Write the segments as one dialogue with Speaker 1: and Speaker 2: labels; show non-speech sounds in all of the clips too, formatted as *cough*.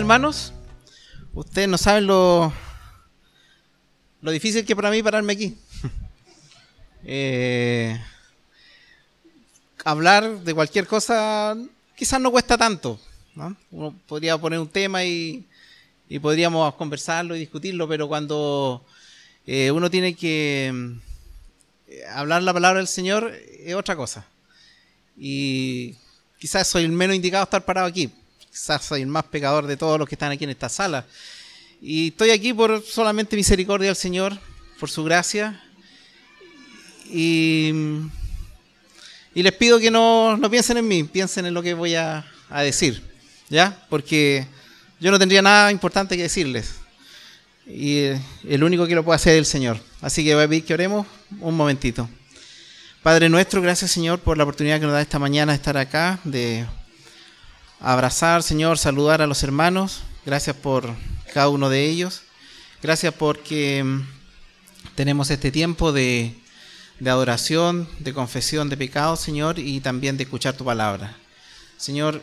Speaker 1: hermanos. Ustedes no saben lo, lo difícil que para mí pararme aquí. *laughs* Eh, hablar de cualquier cosa quizás no cuesta tanto. ¿no? Uno podría poner un tema y, y podríamos conversarlo y discutirlo, pero cuando eh, uno tiene que mm, hablar la palabra del Señor es otra cosa. Y quizás soy el menos indicado a estar parado aquí. Quizás soy el más pecador de todos los que están aquí en esta sala. Y estoy aquí por solamente misericordia del Señor, por su gracia. Y, les pido que no, no piensen en mí, piensen en lo que voy a, a decir. ¿Ya? Porque yo no tendría nada importante que decirles. Y eh, el único que lo puede hacer es el Señor. Así que voy a pedir que oremos un momentito. Padre nuestro, gracias Señor por la oportunidad que nos da esta mañana de estar acá, de abrazar, Señor, saludar a los hermanos. Gracias por cada uno de ellos. Gracias porque mm, tenemos este tiempo de, de adoración, de confesión de pecados, Señor, y también de escuchar tu palabra. Señor,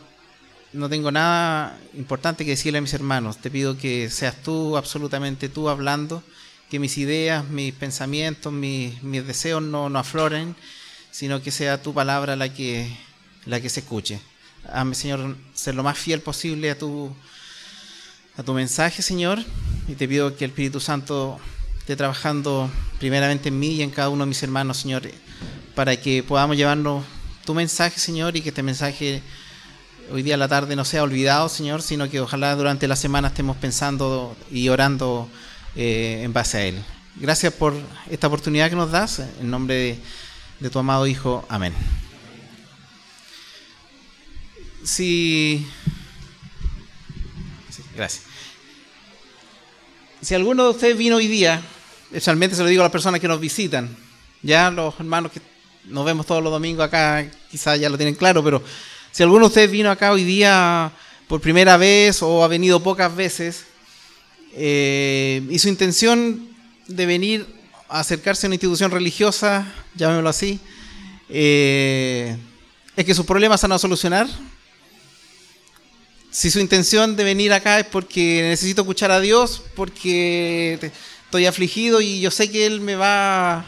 Speaker 1: no tengo nada importante que decirle a mis hermanos. Te pido que seas tú, absolutamente tú, hablando, que mis ideas, mis pensamientos, mis, mis deseos no, no afloren, sino que sea tu palabra la que, la que se escuche. Hazme, Señor, ser lo más fiel posible a tu, a tu mensaje, Señor, y te pido que el Espíritu Santo esté trabajando primeramente en mí y en cada uno de mis hermanos, Señor, para que podamos llevarnos tu mensaje, Señor, y que este mensaje hoy día a la tarde no sea olvidado, Señor, sino que ojalá durante la semana estemos pensando y orando eh, en base a Él. Gracias por esta oportunidad que nos das, en nombre de, de tu amado Hijo. Amén. Si... gracias. Si alguno de ustedes vino hoy día, especialmente se lo digo a las personas que nos visitan, ya los hermanos que nos vemos todos los domingos acá, quizás ya lo tienen claro, pero si alguno de ustedes vino acá hoy día por primera vez o ha venido pocas veces, eh, y su intención de venir a acercarse a una institución religiosa, llamémoslo así, eh, es que sus problemas se van a solucionar. Si su intención de venir acá es porque necesito escuchar a Dios, porque estoy afligido y yo sé que Él me va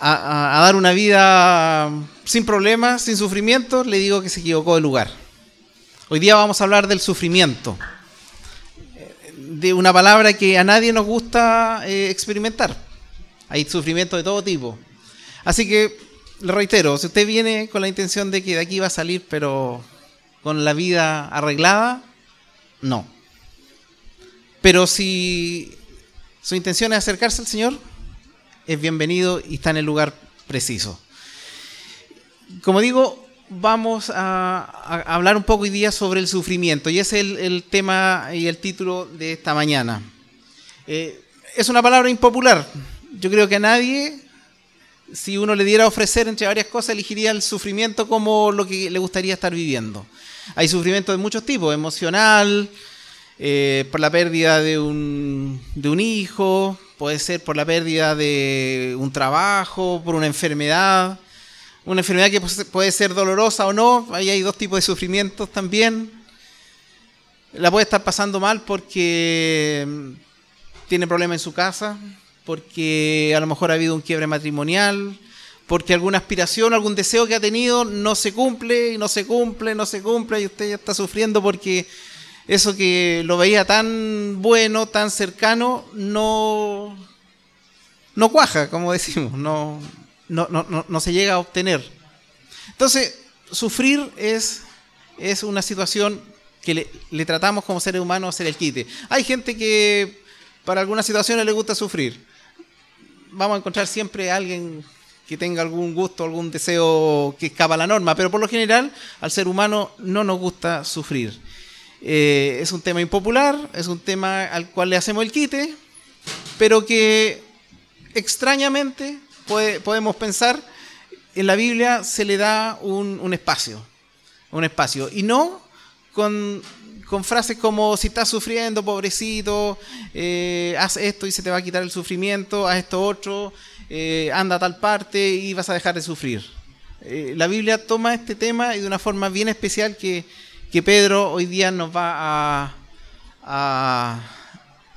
Speaker 1: a, dar una vida sin problemas, sin sufrimiento, le digo que se equivocó de lugar. Hoy día vamos a hablar del sufrimiento, de una palabra que a nadie nos gusta eh, experimentar. Hay sufrimiento de todo tipo. Así que, le reitero, si usted viene con la intención de que de aquí va a salir, pero con la vida arreglada, no. Pero si su intención es acercarse al Señor, es bienvenido y está en el lugar preciso. Como digo, vamos a, hablar un poco hoy día sobre el sufrimiento y ese es el, el tema y el título de esta mañana. Eh, es una palabra impopular. Yo creo que a nadie, si uno le diera a ofrecer entre varias cosas, elegiría el sufrimiento como lo que le gustaría estar viviendo. Hay sufrimiento de muchos tipos, emocional, eh, por la pérdida de un, de un hijo, puede ser por la pérdida de un trabajo, por una enfermedad, una enfermedad que pues, puede ser dolorosa o no, ahí hay dos tipos de sufrimientos también. La puede estar pasando mal porque mm, tiene problemas en su casa, porque a lo mejor ha habido un quiebre matrimonial, porque alguna aspiración, algún deseo que ha tenido no se cumple, y no se cumple, no se cumple, y usted ya está sufriendo porque eso que lo veía tan bueno, tan cercano, no, no cuaja, como decimos, no, no, no, no, se llega a obtener. Entonces, sufrir es, es una situación que le, le tratamos como seres humanos hacer el quite. Hay gente que para algunas situaciones le gusta sufrir. Vamos a encontrar siempre a alguien que tenga algún gusto, algún deseo que escapa la norma, pero por lo general al ser humano no nos gusta sufrir. Eh, es un tema impopular, es un tema al cual le hacemos el quite, pero que extrañamente podemos pensar en la Biblia se le da un, espacio, un espacio, y no con, con frases como si estás sufriendo, pobrecito, eh, haz esto y se te va a quitar el sufrimiento, haz esto otro, eh, anda a tal parte y vas a dejar de sufrir. Eh, la Biblia toma este tema y de una forma bien especial que, que Pedro hoy día nos va a,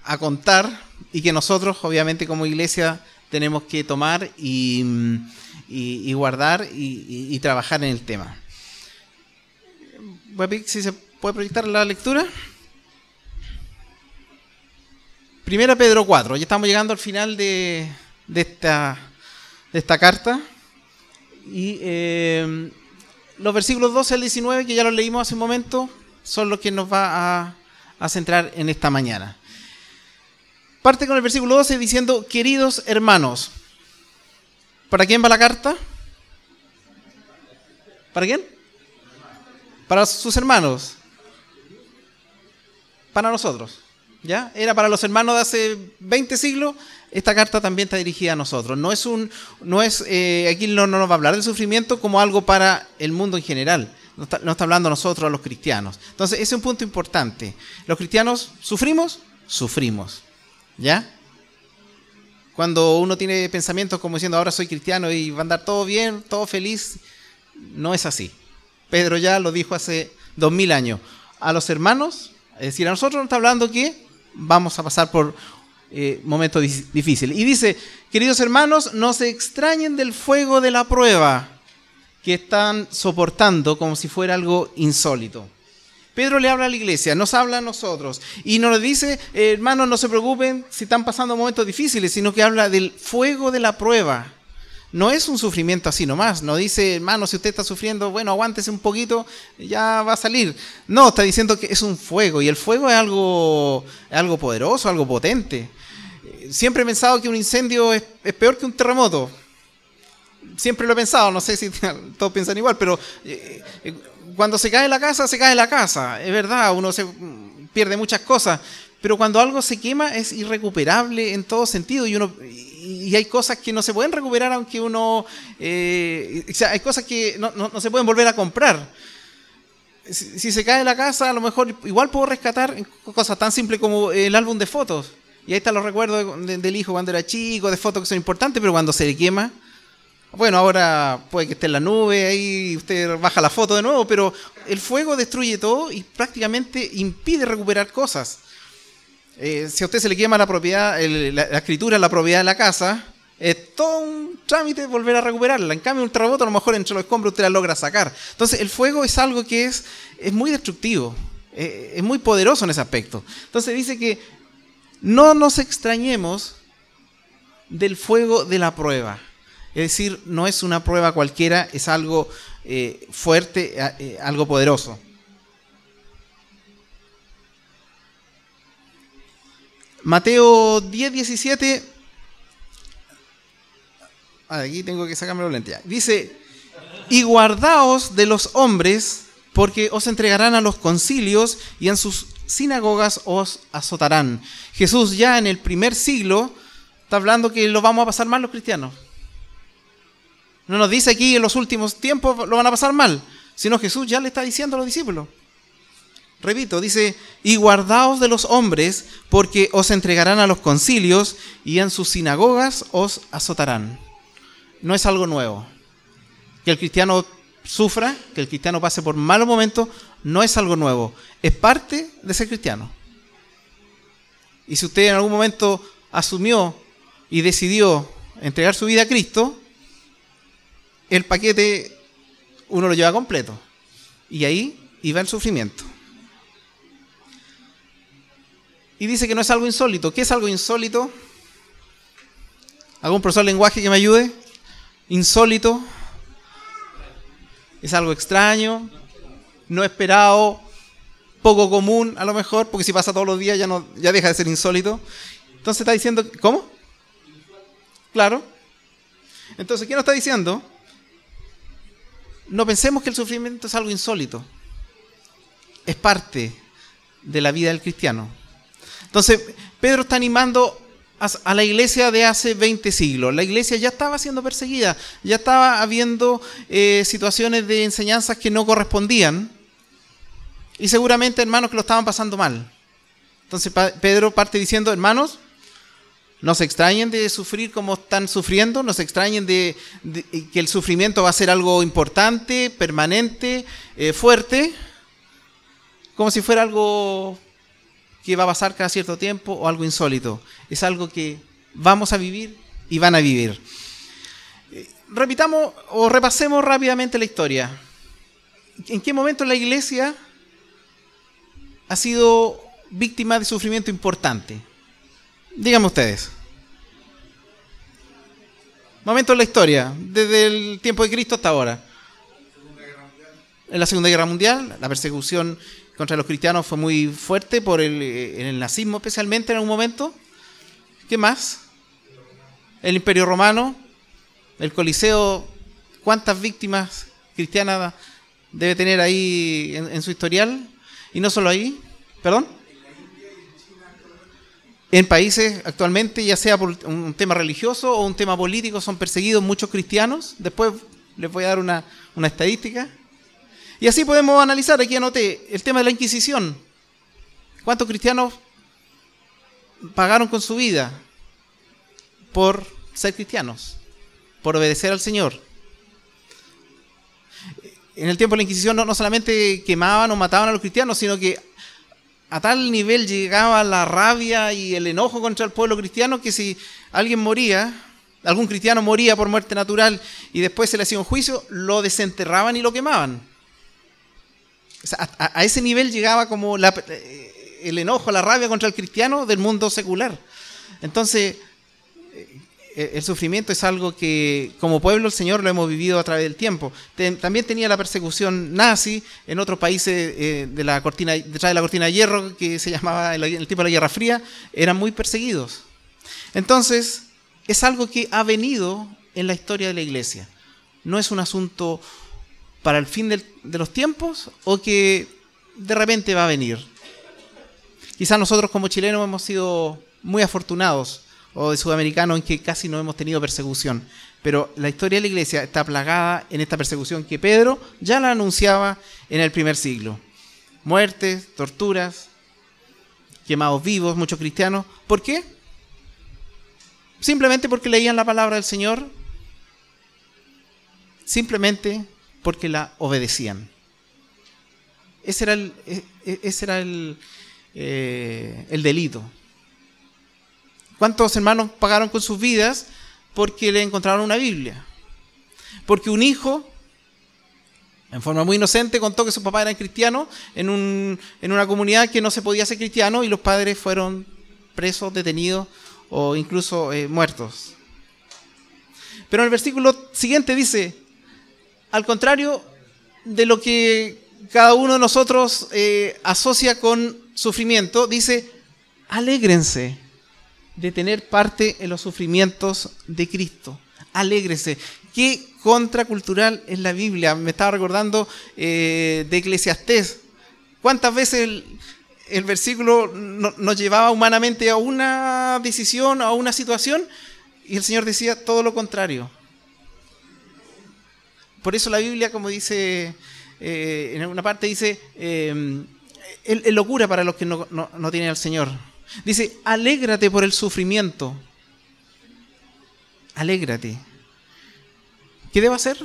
Speaker 1: a, contar y que nosotros, obviamente, como iglesia, tenemos que tomar y, y- guardar y, trabajar en el tema. Si se puede proyectar la lectura. Primera Pedro 4, ya estamos llegando al final de, de esta, de esta carta. Y eh, los versículos 12 al 19, que ya los leímos hace un momento, son los que nos va a, a centrar en esta mañana. Parte con el versículo 12 diciendo, queridos hermanos, ¿para quién va la carta? ¿Para quién? Para sus hermanos. Para nosotros. ¿Ya? Era para los hermanos de hace 20 siglos. Esta carta también está dirigida a nosotros. No es un, no es, eh, aquí no, no nos va a hablar del sufrimiento como algo para el mundo en general. No está, no está hablando a nosotros, a los cristianos. Entonces, ese es un punto importante. ¿Los cristianos sufrimos? Sufrimos. ¿Ya? Cuando uno tiene pensamientos como diciendo ahora soy cristiano y va a andar todo bien, todo feliz, no es así. Pedro ya lo dijo hace dos mil años. A los hermanos, es decir, a nosotros nos está hablando que vamos a pasar por eh, momentos dis- difíciles. Y dice, queridos hermanos, no se extrañen del fuego de la prueba que están soportando como si fuera algo insólito. Pedro le habla a la iglesia, nos habla a nosotros y nos dice, hermanos, no se preocupen si están pasando momentos difíciles, sino que habla del fuego de la prueba. No es un sufrimiento así nomás, no dice, hermano, si usted está sufriendo, bueno, aguántese un poquito, ya va a salir. No, está diciendo que es un fuego y el fuego es algo, algo poderoso, algo potente. Siempre he pensado que un incendio es, peor que un terremoto siempre lo he pensado, no sé si *laughs* todos piensan igual, pero eh, eh, cuando se cae la casa, se cae la casa, es verdad, uno se mm, pierde muchas cosas, pero cuando algo se quema es irrecuperable en todo sentido y uno y hay cosas que no se pueden recuperar aunque uno, eh, o sea, hay cosas que no, no- no se pueden volver a comprar. Si, si se cae la casa, a lo mejor igual puedo rescatar cosas tan simples como el álbum de fotos. Y ahí están los recuerdos de- del hijo cuando era chico, de fotos que son importantes, pero cuando se le quema, bueno, ahora puede que esté en la nube, ahí usted baja la foto de nuevo, pero el fuego destruye todo y prácticamente impide recuperar cosas. Eh, si a usted se le quema la propiedad, la, la escritura, la propiedad de la casa, es todo un trámite volver a recuperarla. En cambio, un terremoto a lo mejor entre los escombros usted la logra sacar. Entonces, el fuego es algo que es, es muy destructivo, eh, es muy poderoso en ese aspecto. Entonces dice que no nos extrañemos del fuego de la prueba. Es decir, no es una prueba cualquiera, es algo eh, fuerte, eh, eh, algo poderoso. Mateo 10, 17. Ah, aquí tengo que sacarme los lentes ya. Dice, y guardaos de los hombres, porque os entregarán a los concilios y en sus sinagogas os azotarán. Jesús ya en el primer siglo está hablando que lo vamos a pasar mal los cristianos. No nos dice aquí en los últimos tiempos lo van a pasar mal, sino Jesús ya le está diciendo a los discípulos. Repito, dice, y guardaos de los hombres, porque os entregarán a los concilios y en sus sinagogas os azotarán. No es algo nuevo. Que el cristiano sufra, que el cristiano pase por malos momentos, no es algo nuevo. Es parte de ser cristiano. Y si usted en algún momento asumió y decidió entregar su vida a Cristo, el paquete uno lo lleva completo. Y ahí iba el sufrimiento. Y dice que no es algo insólito. ¿Qué es algo insólito? ¿Algún profesor lenguaje que me ayude? Insólito. Es algo extraño, no esperado, poco común a lo mejor, porque si pasa todos los días ya, no, ya deja de ser insólito. Entonces está diciendo, ¿cómo? Claro. Entonces, ¿qué nos está diciendo? No pensemos que el sufrimiento es algo insólito. Es parte de la vida del cristiano. Entonces, Pedro está animando a, la iglesia de hace 20 siglos. La iglesia ya estaba siendo perseguida, ya estaba habiendo eh, situaciones de enseñanzas que no correspondían y seguramente hermanos que lo estaban pasando mal. Entonces Pedro parte diciendo, hermanos, no se extrañen de sufrir como están sufriendo, no se extrañen de, de- que el sufrimiento va a ser algo importante, permanente, eh, fuerte, como si fuera algo que va a pasar cada cierto tiempo o algo insólito. Es algo que vamos a vivir y van a vivir. Eh, Repitamos o repasemos rápidamente la historia. ¿En qué momento la iglesia ha sido víctima de sufrimiento importante? Díganme ustedes. Momento en la historia, desde el tiempo de Cristo hasta ahora. En la Segunda Guerra Mundial, la persecución contra los cristianos fue muy fuerte por el, eh, el nazismo especialmente en algún momento. ¿Qué más? El Imperio Romano, el Coliseo, ¿cuántas víctimas cristianas debe tener ahí en, en su historial? Y no solo ahí, perdón. En países actualmente, ya sea por un tema religioso o un tema político, son perseguidos muchos cristianos. Después les voy a dar una, una estadística. Y así podemos analizar, aquí anoté, el tema de la Inquisición. ¿Cuántos cristianos pagaron con su vida por ser cristianos? Por obedecer al Señor. En el tiempo de la Inquisición no, no solamente quemaban o mataban a los cristianos, sino que a tal nivel llegaba la rabia y el enojo contra el pueblo cristiano que si alguien moría, algún cristiano moría por muerte natural y después se le hacía un juicio, lo desenterraban y lo quemaban. A, ese nivel llegaba como eh, el enojo, la rabia contra el cristiano del mundo secular. Entonces, eh, el sufrimiento es algo que como pueblo el Señor lo hemos vivido a través del tiempo. También tenía la persecución nazi en otros países eh, de la cortina, detrás de la cortina de hierro, que se llamaba el tiempo de la Guerra Fría, eran muy perseguidos. Entonces, es algo que ha venido en la historia de la iglesia. No es un asunto para el fin de los tiempos o que de repente va a venir. Quizás nosotros como chilenos hemos sido muy afortunados o de sudamericanos en que casi no hemos tenido persecución. Pero la historia de la iglesia está plagada en esta persecución que Pedro ya la anunciaba en el primer siglo. Muertes, torturas, quemados vivos, muchos cristianos. ¿Por qué? Simplemente porque leían la palabra del Señor. Simplemente porque la obedecían. Ese era el, ese era el, eh, el delito. ¿Cuántos hermanos pagaron con sus vidas porque le encontraron una Biblia? Porque un hijo, en forma muy inocente, contó que su papá era cristiano en, un, en una comunidad que no se podía ser cristiano y los padres fueron presos, detenidos o incluso eh, muertos. Pero en el versículo siguiente dice, al contrario de lo que cada uno de nosotros eh, asocia con sufrimiento, dice, alégrense de tener parte en los sufrimientos de Cristo. Alégrense. Qué contracultural es la Biblia. Me estaba recordando eh, de Eclesiastés. ¿Cuántas veces el, el versículo no, nos llevaba humanamente a una decisión, a una situación? Y el Señor decía todo lo contrario. Por eso la Biblia, como dice, eh, en una parte dice, eh, es, locura para los que no tienen al Señor. Dice, alégrate por el sufrimiento. Alégrate. ¿Qué debo hacer?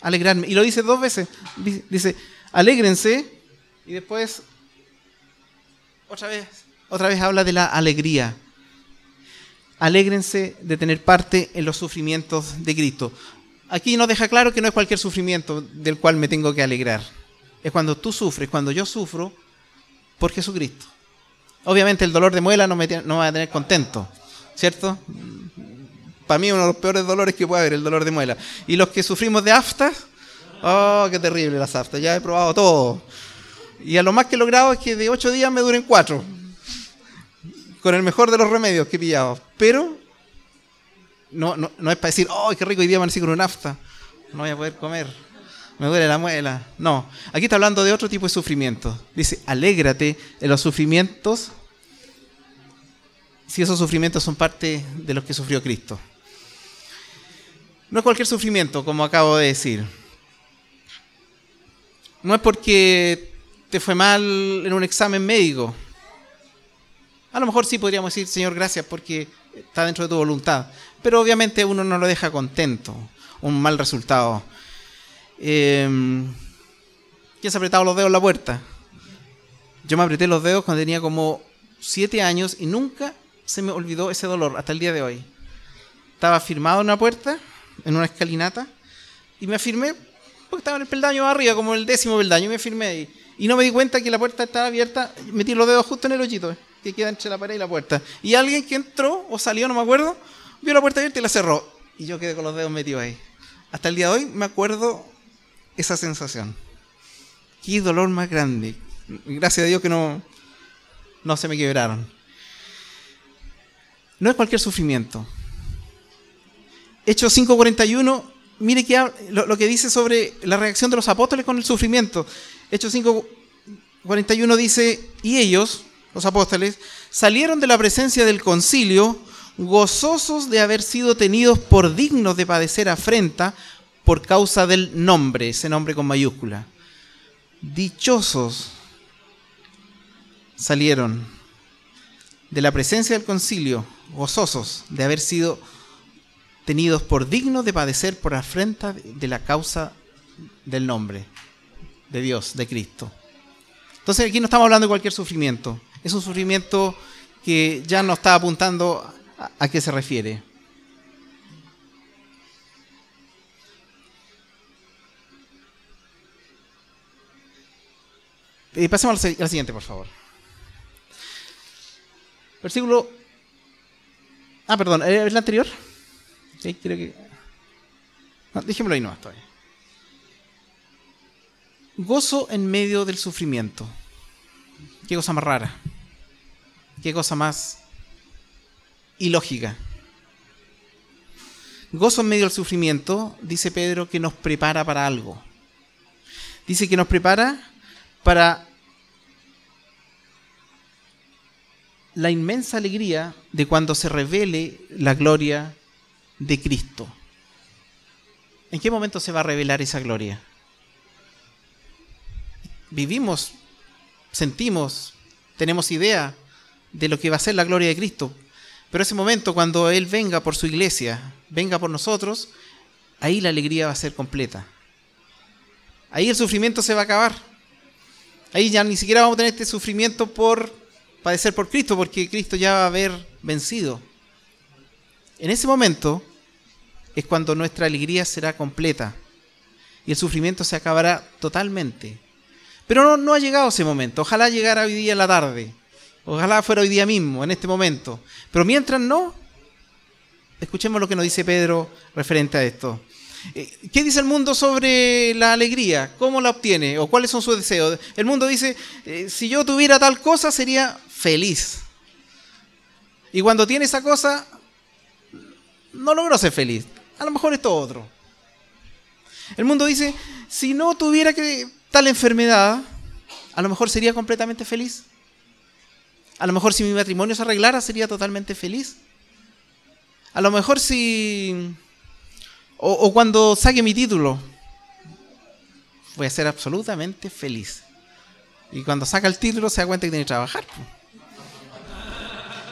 Speaker 1: Alegrarme. Y lo dice dos veces. Dice, alégrense. Y después, otra vez, otra vez habla de la alegría. Alégrense de tener parte en los sufrimientos de Cristo. Aquí nos deja claro que no es cualquier sufrimiento del cual me tengo que alegrar. Es cuando tú sufres, cuando yo sufro por Jesucristo. Obviamente el dolor de muela no me, no va a tener contento, ¿cierto? Para mí uno de los peores dolores que puede haber, el dolor de muela. Y los que sufrimos de aftas, oh, qué terrible las aftas, ya he probado todo. Y a lo más que he logrado es que de ocho días me duren cuatro. Con el mejor de los remedios que he pillado. Pero no, no, no es para decir, oh, qué rico, hoy día amanecí con un afta. No voy a poder comer. Me duele la muela. No, aquí está hablando de otro tipo de sufrimiento. Dice, alégrate en los sufrimientos si esos sufrimientos son parte de los que sufrió Cristo. No es cualquier sufrimiento, como acabo de decir. No es porque te fue mal en un examen médico. A lo mejor sí podríamos decir, Señor, gracias porque está dentro de tu voluntad. Pero obviamente uno no lo deja contento. Un mal resultado. Eh, ¿Quién se ha apretado los dedos en la puerta? Yo me apreté los dedos cuando tenía como siete años y nunca se me olvidó ese dolor hasta el día de hoy. Estaba firmado en una puerta, en una escalinata, y me afirmé porque estaba en el peldaño arriba, como el décimo peldaño, y me firmé ahí. Y no me di cuenta que la puerta estaba abierta, metí los dedos justo en el hoyito, que queda entre la pared y la puerta. Y alguien que entró o salió, no me acuerdo, vio la puerta abierta y la cerró. Y yo quedé con los dedos metidos ahí. Hasta el día de hoy me acuerdo esa sensación. Qué dolor más grande. Gracias a Dios que no, no se me quebraron. No es cualquier sufrimiento. Hechos 5.41, mire que, lo, lo, que dice sobre la reacción de los apóstoles con el sufrimiento. Hechos 5.41 dice, y ellos, los apóstoles, salieron de la presencia del concilio gozosos de haber sido tenidos por dignos de padecer afrenta por causa del nombre, ese nombre con mayúscula. Dichosos salieron de la presencia del concilio, gozosos de haber sido tenidos por dignos de padecer por afrenta de la causa del nombre de Dios, de Cristo. Entonces aquí no estamos hablando de cualquier sufrimiento, es un sufrimiento que ya no está apuntando a, qué se refiere. Eh, pasemos al, siguiente, por favor. Versículo. Ah, perdón, ¿es el anterior? Sí, creo que. No, déjemelo ahí nomás todavía. Gozo en medio del sufrimiento. Qué cosa más rara. Qué cosa más ilógica. Gozo en medio del sufrimiento, dice Pedro, que nos prepara para algo. Dice que nos prepara para la inmensa alegría de cuando se revele la gloria de Cristo. ¿En qué momento se va a revelar esa gloria? Vivimos, sentimos, tenemos idea de lo que va a ser la gloria de Cristo. Pero ese momento, cuando Él venga por su iglesia, venga por nosotros, ahí la alegría va a ser completa. Ahí el sufrimiento se va a acabar. Ahí ya ni siquiera vamos a tener este sufrimiento por padecer por Cristo, porque Cristo ya va a haber vencido. En ese momento es cuando nuestra alegría será completa y el sufrimiento se acabará totalmente. Pero no, ha llegado ese momento. Ojalá llegara hoy día en la tarde. Ojalá fuera hoy día mismo, en este momento. Pero mientras no, escuchemos lo que nos dice Pedro referente a esto. Eh, ¿Qué dice el mundo sobre la alegría? ¿Cómo la obtiene? ¿O cuáles son sus deseos? El mundo dice, eh, si yo tuviera tal cosa sería feliz. Y cuando tiene esa cosa, no logró ser feliz. A lo mejor esto otro. El mundo dice, si no tuviera que tal enfermedad, a lo mejor sería completamente feliz. A lo mejor si mi matrimonio se arreglara, sería totalmente feliz. A lo mejor si o, cuando saque mi título, voy a ser absolutamente feliz. Y cuando saca el título se da cuenta que tiene que trabajar.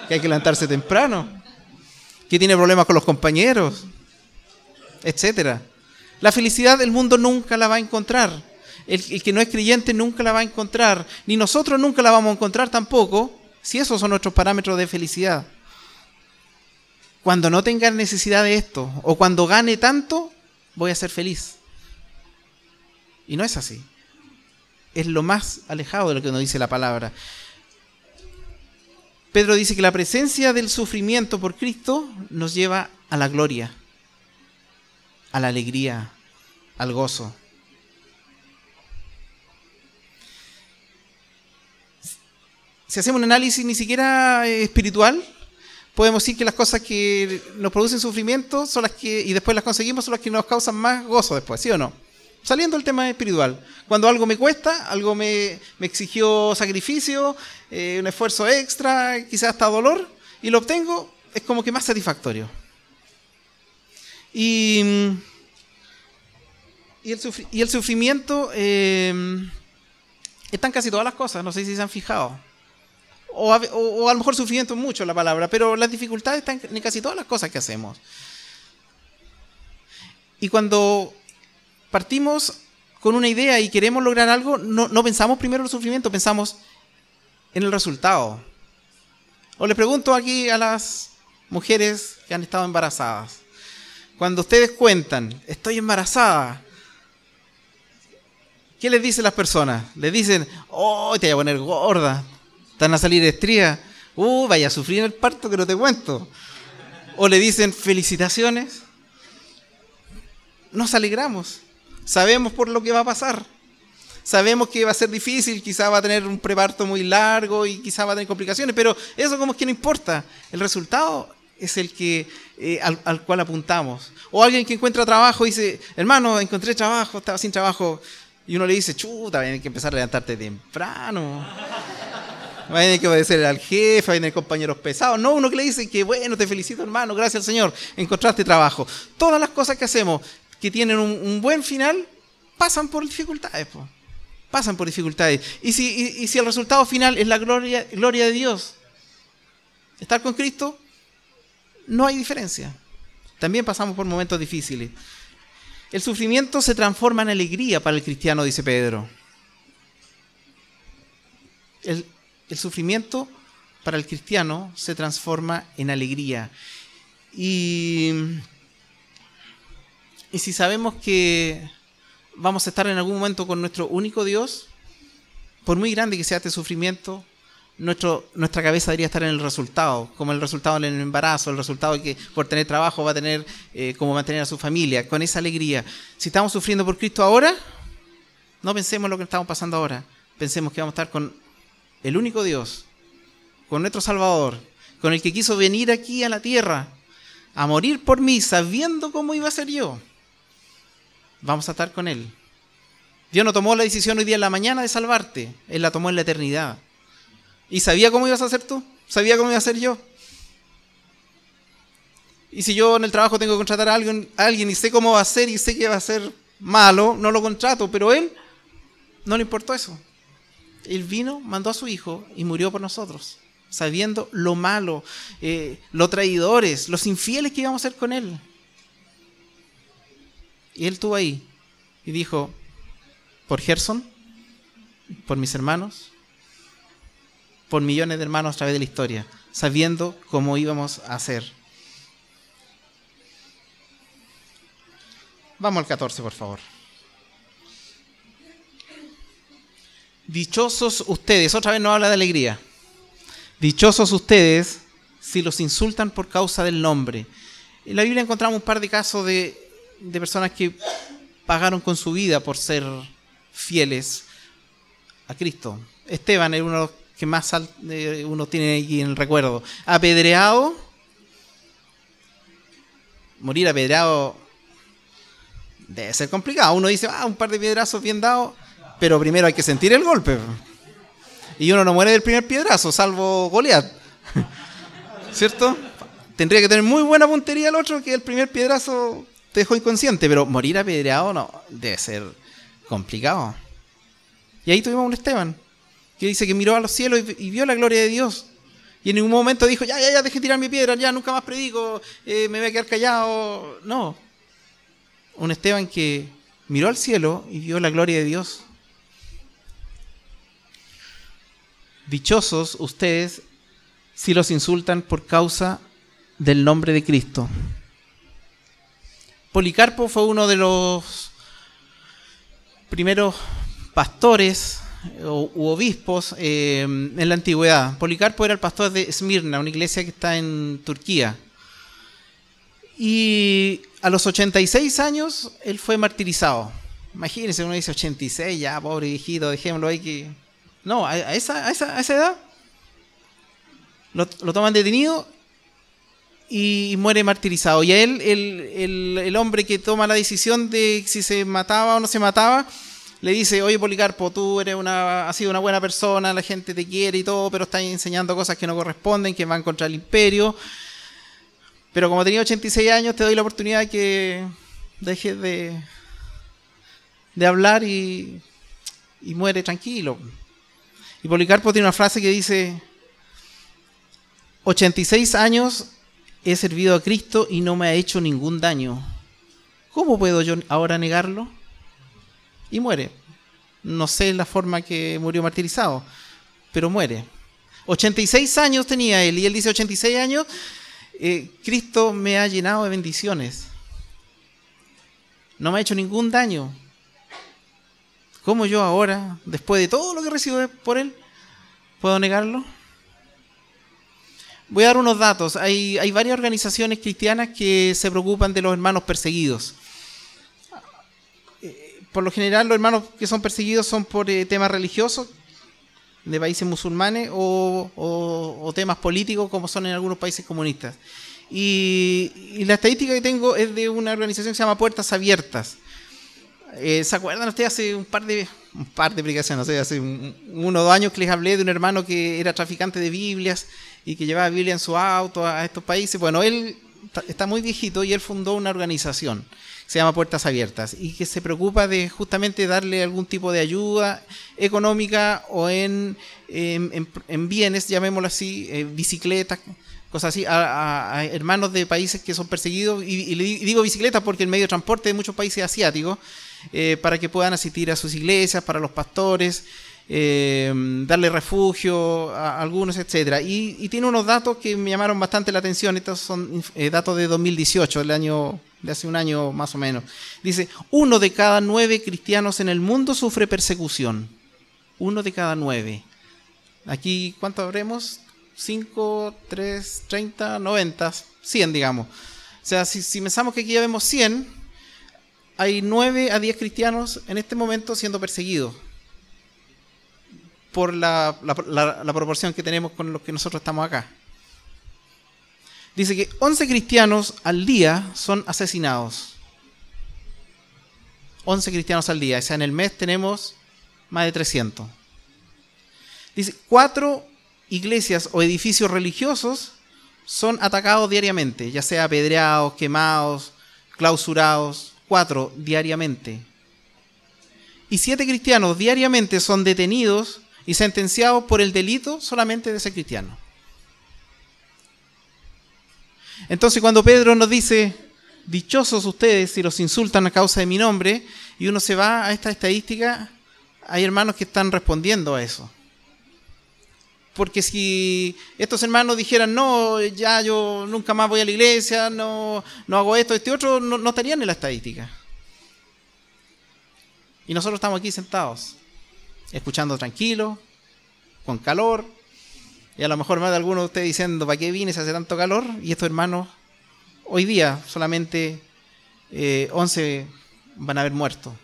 Speaker 1: Que hay que levantarse temprano. Que tiene problemas con los compañeros. Etcétera. La felicidad del mundo nunca la va a encontrar. El, el, que no es creyente nunca la va a encontrar. Ni nosotros nunca la vamos a encontrar tampoco. Si esos son nuestros parámetros de felicidad cuando no tenga necesidad de esto o cuando gane tanto, voy a ser feliz. Y no es así. Es lo más alejado de lo que nos dice la palabra. Pedro dice que la presencia del sufrimiento por Cristo nos lleva a la gloria, a la alegría, al gozo. Si hacemos un análisis ni siquiera espiritual, podemos decir que las cosas que nos producen sufrimiento son las que, y después las conseguimos, son las que nos causan más gozo después, ¿sí o no? Saliendo del tema espiritual. Cuando algo me cuesta, algo me, me exigió sacrificio, eh, un esfuerzo extra, quizás hasta dolor, y lo obtengo, es como que más satisfactorio. Y, y, el, sufrimiento eh, está en casi todas las cosas, no sé si se han fijado. O a, lo mejor sufrimiento es mucho la palabra, pero las dificultades están en casi todas las cosas que hacemos. Y cuando partimos con una idea y queremos lograr algo, no, no pensamos primero en el sufrimiento, pensamos en el resultado. O les pregunto aquí a las mujeres que han estado embarazadas. Cuando ustedes cuentan, estoy embarazada, ¿qué les dicen las personas? Les dicen, oh, te voy a poner gorda, van a salir estrías, uh, vaya a sufrir el parto que no te cuento. O le dicen, felicitaciones. Nos alegramos, sabemos por lo que va a pasar. Sabemos que va a ser difícil, quizá va a tener un preparto muy largo y quizá va a tener complicaciones, pero eso como es que no importa. El resultado es el que eh, al, al cual apuntamos. O alguien que encuentra trabajo dice, hermano, encontré trabajo, estaba sin trabajo. Y uno le dice, chuta, tienes que empezar a levantarte temprano. Va a tener que obedecer al jefe, va compañeros pesados. No, uno que le dice que bueno, te felicito hermano, gracias al Señor, encontraste trabajo. Todas las cosas que hacemos que tienen un, buen final pasan por dificultades. Pasan por dificultades. Y si, el resultado final es la gloria, gloria de Dios, estar con Cristo, no hay diferencia. También pasamos por momentos difíciles. El sufrimiento se transforma en alegría para el cristiano, dice Pedro. El, el sufrimiento para el cristiano se transforma en alegría. Y, y si sabemos que vamos a estar en algún momento con nuestro único Dios, por muy grande que sea este sufrimiento, nuestro, nuestra cabeza debería estar en el resultado, como el resultado en el embarazo, el resultado que por tener trabajo va a tener eh, como mantener a su familia, con esa alegría. Si estamos sufriendo por Cristo ahora, no pensemos en lo que estamos pasando ahora, pensemos que vamos a estar con el único Dios, con nuestro Salvador, con el que quiso venir aquí a la tierra a morir por mí, sabiendo cómo iba a ser yo. Vamos a estar con Él. Dios no tomó la decisión hoy día en la mañana de salvarte, Él la tomó en la eternidad. ¿Y sabía cómo ibas a hacer tú? ¿Sabía cómo iba a ser yo? Y si yo en el trabajo tengo que contratar a alguien, a alguien y sé cómo va a ser y sé que va a ser malo, no lo contrato, pero Él no le importó eso. Él vino, mandó a su hijo y murió por nosotros, sabiendo lo malo, eh, los traidores, los infieles que íbamos a ser con Él. Y Él estuvo ahí y dijo, por Gerson, por mis hermanos, por millones de hermanos a través de la historia, sabiendo cómo íbamos a hacer. Vamos al 14, por favor. Dichosos ustedes, otra vez no habla de alegría. Dichosos ustedes si los insultan por causa del nombre. En la Biblia encontramos un par de casos de, de personas que pagaron con su vida por ser fieles a Cristo. Esteban es uno de los que más eh, uno tiene aquí en el recuerdo. Apedreado. Morir apedreado debe ser complicado. Uno dice, ah, un par de piedrazos bien dados, pero primero hay que sentir el golpe. Y uno no muere del primer piedrazo, salvo Goliat. *laughs* ¿Cierto? Tendría que tener muy buena puntería el otro que el primer piedrazo te dejó inconsciente, pero morir apedreado no, debe ser complicado. Y ahí tuvimos un Esteban, que dice que miró a los cielos y, vio la gloria de Dios. Y en ningún momento dijo, ya, ya, ya, deje tirar mi piedra, ya, nunca más predico, eh, me voy a quedar callado. No. Un Esteban que miró al cielo y vio la gloria de Dios. Dichosos ustedes si los insultan por causa del nombre de Cristo. Policarpo fue uno de los primeros pastores o, u obispos eh, en la antigüedad. Policarpo era el pastor de Esmirna, una iglesia que está en Turquía. Y a los 86 años él fue martirizado. Imagínense, uno dice 86, ya, pobre viejito, dejémoslo ahí que... No, a, a esa, a, esa, a esa edad lo, lo toman detenido y muere martirizado. Y a él, el, el, el hombre que toma la decisión de si se mataba o no se mataba, le dice, oye Policarpo, tú eres una, has sido una buena persona, la gente te quiere y todo, pero estás enseñando cosas que no corresponden, que van contra el imperio. Pero como tenía 86 años, te doy la oportunidad que dejes de, de hablar y, y muere tranquilo. Y Policarpo tiene una frase que dice, 86 años he servido a Cristo y no me ha hecho ningún daño. ¿Cómo puedo yo ahora negarlo? Y muere. No sé la forma que murió martirizado, pero muere. 86 años tenía él y él dice 86 años, eh, Cristo me ha llenado de bendiciones. No me ha hecho ningún daño. ¿Cómo yo ahora, después de todo lo que recibo por él, puedo negarlo? Voy a dar unos datos. Hay, hay varias organizaciones cristianas que se preocupan de los hermanos perseguidos. Eh, por lo general, los hermanos que son perseguidos son por eh, temas religiosos de países musulmanes o, temas políticos como son en algunos países comunistas. Y, y la estadística que tengo es de una organización que se llama Puertas Abiertas. Eh, ¿Se acuerdan ustedes hace un par de un par de aplicaciones, hace un- uno o dos años que les hablé de un hermano que era traficante de Biblias y que llevaba Biblia en su auto a estos países? Bueno, él está muy viejito y él fundó una organización que se llama Puertas Abiertas y que se preocupa de justamente darle algún tipo de ayuda económica o en, en, en- en bienes, llamémoslo así, eh, bicicletas, cosas así, a, hermanos de países que son perseguidos, y, y digo bicicletas porque el medio de transporte de muchos países asiáticos, eh, para que puedan asistir a sus iglesias, para los pastores, eh, darle refugio a algunos, etcétera. Y, y tiene unos datos que me llamaron bastante la atención, estos son eh, datos de 2018, el año de hace un año más o menos. Dice, uno de cada nueve cristianos en el mundo sufre persecución. Uno de cada nueve. Aquí, ¿cuánto habremos? 5, 3, 30, 90, 100, digamos. O sea, si, si pensamos que aquí ya vemos 100, hay 9 a 10 cristianos en este momento siendo perseguidos por la, la- proporción que tenemos con los que nosotros estamos acá. Dice que 11 cristianos al día son asesinados. 11 cristianos al día. O sea, en el mes tenemos más de 300. Dice, cuatro iglesias o edificios religiosos son atacados diariamente, ya sea apedreados, quemados, clausurados, cuatro diariamente. Y siete cristianos diariamente son detenidos y sentenciados por el delito solamente de ser cristiano. Entonces cuando Pedro nos dice, dichosos ustedes si los insultan a causa de mi nombre, y uno se va a esta estadística, hay hermanos que están respondiendo a eso. Porque si estos hermanos dijeran, no, ya yo nunca más voy a la iglesia, no, no hago esto, este otro, no, estarían en la estadística. Y nosotros estamos aquí sentados, escuchando tranquilos, con calor, y a lo mejor más de alguno de ustedes diciendo, ¿para qué vine si hace tanto calor? Y estos hermanos, hoy día solamente eh, 11 van a haber muerto.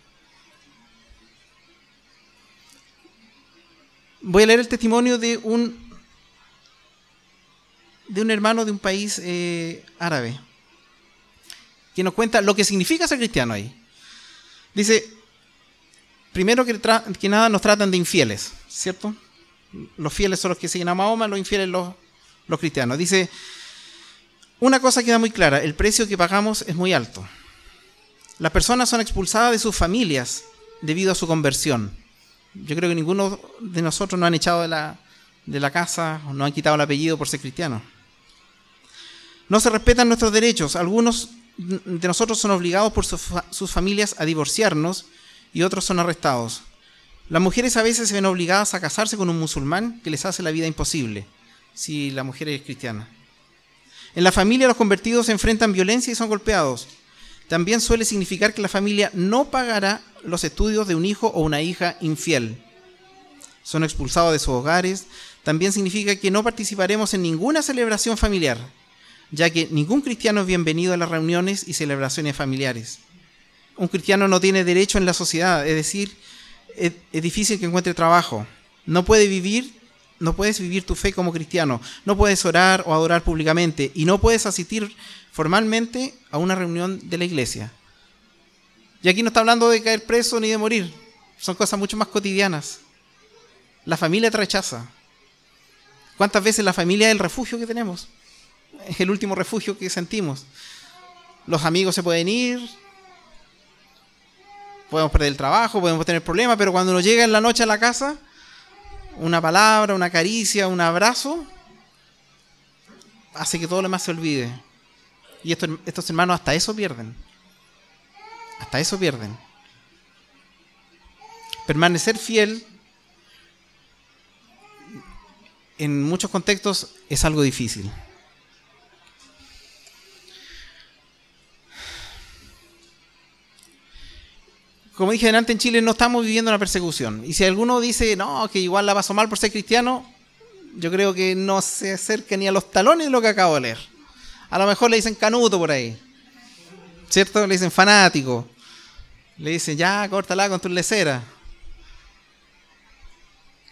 Speaker 1: Voy a leer el testimonio de un de un hermano de un país eh, árabe que nos cuenta lo que significa ser cristiano ahí. Dice, primero que, que nada nos tratan de infieles, ¿cierto? Los fieles son los que siguen a Mahoma, los infieles los, los cristianos. Dice, una cosa queda muy clara, el precio que pagamos es muy alto. Las personas son expulsadas de sus familias debido a su conversión. Yo creo que ninguno de nosotros nos han echado de la, de la casa o nos han quitado el apellido por ser cristiano. No se respetan nuestros derechos. Algunos de nosotros son obligados por sus, sus familias a divorciarnos y otros son arrestados. Las mujeres a veces se ven obligadas a casarse con un musulmán que les hace la vida imposible, si la mujer es cristiana. En la familia los convertidos se enfrentan violencia y son golpeados. También suele significar que la familia no pagará los estudios de un hijo o una hija infiel. Son expulsados de sus hogares. También significa que no participaremos en ninguna celebración familiar, ya que ningún cristiano es bienvenido a las reuniones y celebraciones familiares. Un cristiano no tiene derecho en la sociedad, es decir, es, difícil que encuentre trabajo. No puede vivir, no puedes vivir tu fe como cristiano, no puedes orar o adorar públicamente y no puedes asistir formalmente a una reunión de la iglesia. Y aquí no está hablando de caer preso ni de morir, son cosas mucho más cotidianas. La familia te rechaza. ¿Cuántas veces la familia es el refugio que tenemos? Es el último refugio que sentimos. Los amigos se pueden ir, podemos perder el trabajo, podemos tener problemas, pero cuando nos llega en la noche a la casa, una palabra, una caricia, un abrazo, hace que todo lo demás se olvide. Y estos, estos hermanos hasta eso pierden. Hasta eso pierden. Permanecer fiel en muchos contextos es algo difícil. Como dije delante, en Chile no estamos viviendo una persecución. Y si alguno dice, no, que igual la pasó mal por ser cristiano, yo creo que no se acerca ni a los talones de lo que acabo de leer. A lo mejor le dicen canuto por ahí. ¿Cierto? Le dicen fanático. Le dicen, ya, córtala con tu lecera.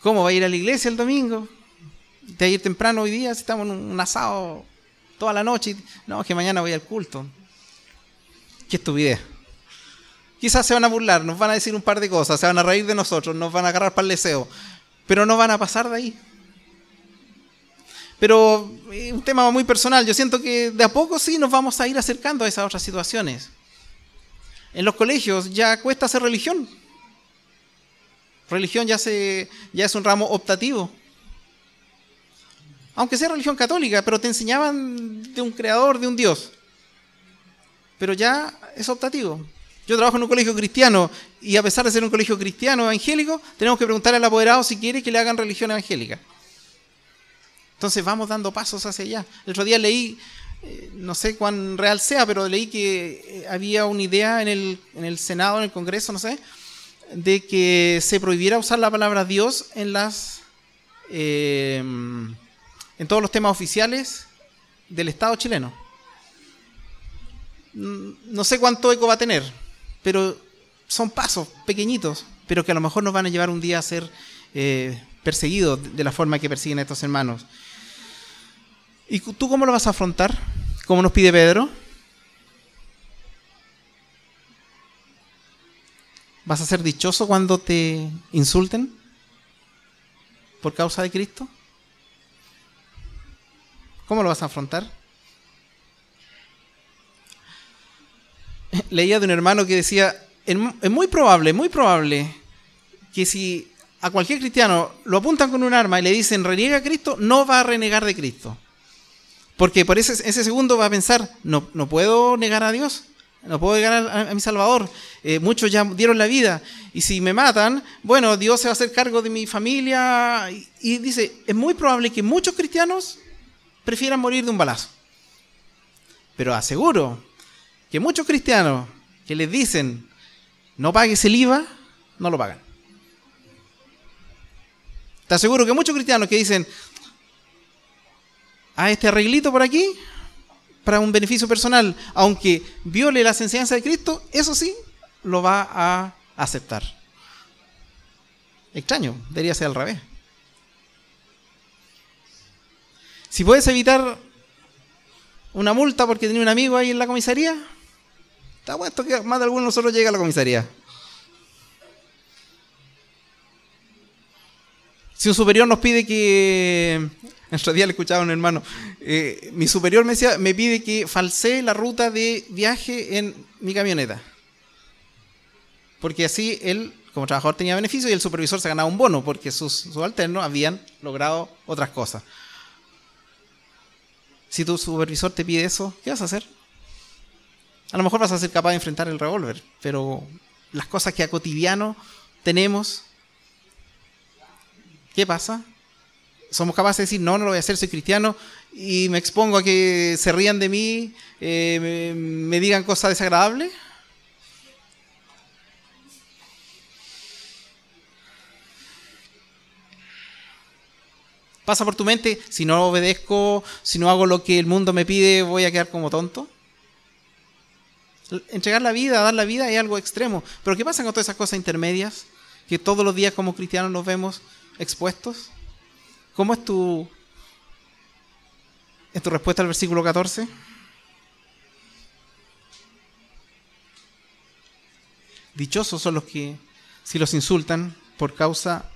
Speaker 1: ¿Cómo va a ir a la iglesia el domingo? ¿Te va a ir temprano hoy día? Si estamos en un asado toda la noche. No, que mañana voy al culto. Qué estupidez. Quizás se van a burlar, nos van a decir un par de cosas, se van a reír de nosotros, nos van a agarrar para el deseo, pero no van a pasar de ahí. Pero es un tema muy personal, yo siento que de a poco sí nos vamos a ir acercando a esas otras situaciones. En los colegios ya cuesta hacer religión. Religión ya, se, ya es un ramo optativo. Aunque sea religión católica, pero te enseñaban de un creador, de un Dios. Pero ya es optativo. Yo trabajo en un colegio cristiano y a pesar de ser un colegio cristiano evangélico, tenemos que preguntarle al apoderado si quiere que le hagan religión evangélica. Entonces vamos dando pasos hacia allá. El otro día leí, eh, no sé cuán real sea, pero leí que eh, había una idea en el, en el Senado, en el Congreso, no sé, de que se prohibiera usar la palabra Dios en las eh, en todos los temas oficiales del Estado chileno. Mm, no sé cuánto eco va a tener, pero son pasos pequeñitos, pero que a lo mejor nos van a llevar un día a ser eh, perseguidos de la forma que persiguen a estos hermanos. ¿Y tú cómo lo vas a afrontar? ¿Cómo nos pide Pedro? ¿Vas a ser dichoso cuando te insulten por causa de Cristo? ¿Cómo lo vas a afrontar? *laughs* Leía de un hermano que decía, es muy probable, muy probable que si a cualquier cristiano lo apuntan con un arma y le dicen reniega a Cristo, no va a renegar de Cristo. Porque por ese, segundo va a pensar, no, no puedo negar a Dios, no puedo negar a, a mi Salvador. Eh, muchos ya dieron la vida. Y si me matan, bueno, Dios se va a hacer cargo de mi familia. Y, y dice, es muy probable que muchos cristianos prefieran morir de un balazo. Pero aseguro que muchos cristianos que les dicen no pagues el IVA, no lo pagan. Te aseguro que muchos cristianos que dicen a este arreglito por aquí para un beneficio personal, aunque viole las enseñanzas de Cristo, eso sí lo va a aceptar. Extraño, debería ser al revés. Si puedes evitar una multa porque tenía un amigo ahí en la comisaría, está puesto que más de alguno de nosotros llega a la comisaría. Si un superior nos pide que. En día le escuchaba un hermano. eh, mi superior me decía, me pide que falsee la ruta de viaje en mi camioneta. Porque así él, como trabajador, tenía beneficio y el supervisor se ganaba un bono porque sus subalternos habían logrado otras cosas. Si tu supervisor te pide eso, ¿qué vas a hacer? A lo mejor vas a ser capaz de enfrentar el revólver, pero las cosas que a cotidiano tenemos, ¿qué pasa? Somos capaces de decir, no, no lo voy a hacer, soy cristiano, y me expongo a que se rían de mí, eh, me, me digan cosas desagradables. pasa por tu mente, si no obedezco, si no hago lo que el mundo me pide, voy a quedar como tonto. Entregar la vida, dar la vida es algo extremo. Pero ¿qué pasa con todas esas cosas intermedias que todos los días como cristianos nos vemos expuestos? ¿Cómo es tu, es tu respuesta al versículo 14? Dichosos son los que si los insultan por causa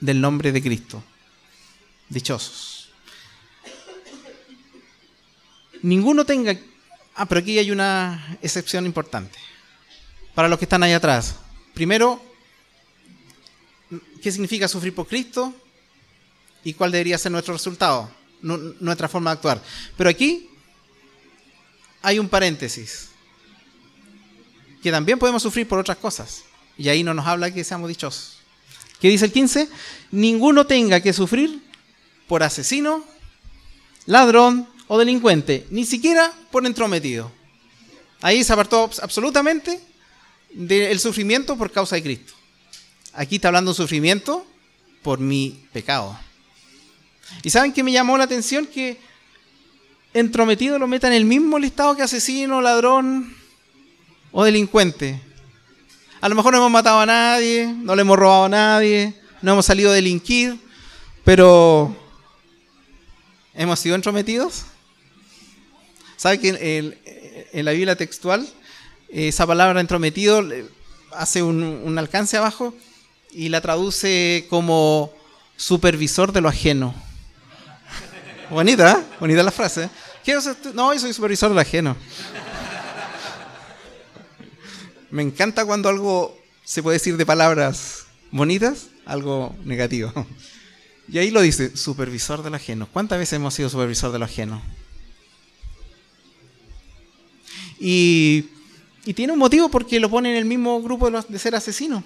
Speaker 1: del nombre de Cristo. Dichosos. Ninguno tenga... Ah, pero aquí hay una excepción importante. Para los que están ahí atrás. Primero, ¿qué significa sufrir por Cristo? ¿Y cuál debería ser nuestro resultado? nuestra forma de actuar. Pero aquí hay un paréntesis. Que también podemos sufrir por otras cosas. Y ahí no nos habla que seamos dichosos. ¿Qué dice el 15? Ninguno tenga que sufrir por asesino, ladrón o delincuente, ni siquiera por entrometido. Ahí se apartó absolutamente del sufrimiento por causa de Cristo. Aquí está hablando de sufrimiento por mi pecado. ¿Y saben qué me llamó la atención? Que entrometido lo meta en el mismo listado que asesino, ladrón o delincuente. A lo mejor no hemos matado a nadie, no le hemos robado a nadie, no hemos salido a delinquir, pero ¿hemos sido entrometidos? ¿Sabe que en, la Biblia textual esa palabra entrometido hace un, alcance abajo y la traduce como supervisor de lo ajeno? Bonita, ¿eh? Bonita la frase. ¿Qué haces tú? No, yo soy supervisor del ajeno. Me encanta cuando algo se puede decir de palabras bonitas, algo negativo. Y ahí lo dice, supervisor del ajeno. ¿Cuántas veces hemos sido supervisor del ajeno? Y, tiene un motivo porque lo pone en el mismo grupo de ser asesino.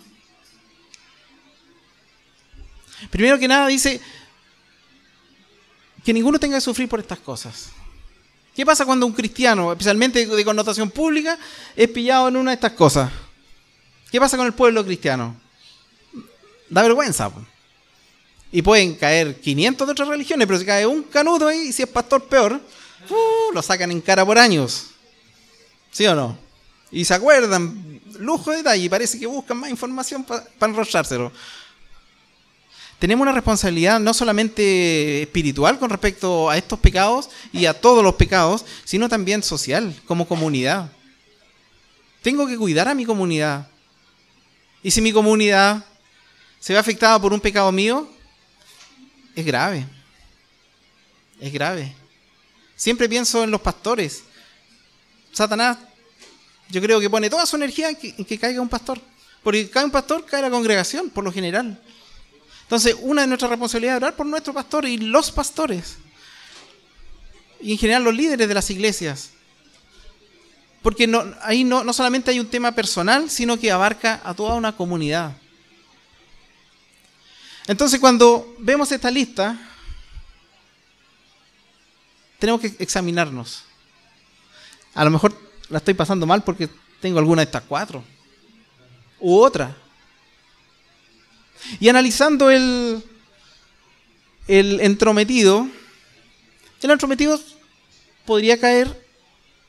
Speaker 1: Primero que nada dice, que ninguno tenga que sufrir por estas cosas. ¿Qué pasa cuando un cristiano, especialmente de connotación pública, es pillado en una de estas cosas? ¿Qué pasa con el pueblo cristiano? Da vergüenza. Y pueden caer 500 de otras religiones, pero si cae un canudo ahí, y si es pastor peor, uh, lo sacan en cara por años. ¿Sí o no? Y se acuerdan, lujo de detalle, parece que buscan más información para enrollárselo tenemos una responsabilidad no solamente espiritual con respecto a estos pecados y a todos los pecados, sino también social, como comunidad. Tengo que cuidar a mi comunidad. Y si mi comunidad se ve afectada por un pecado mío, es grave. Es grave. Siempre pienso en los pastores. Satanás, yo creo que pone toda su energía en que, en caiga un pastor. Porque cae un pastor, cae la congregación, por lo general. Entonces, una de nuestras responsabilidades es orar por nuestro pastor y los pastores. Y en general los líderes de las iglesias. Porque no, ahí no, no solamente hay un tema personal, sino que abarca a toda una comunidad. Entonces, cuando vemos esta lista, tenemos que examinarnos. A lo mejor la estoy pasando mal porque tengo alguna de estas cuatro. U otra. Y analizando el, el entrometido, el entrometido podría caer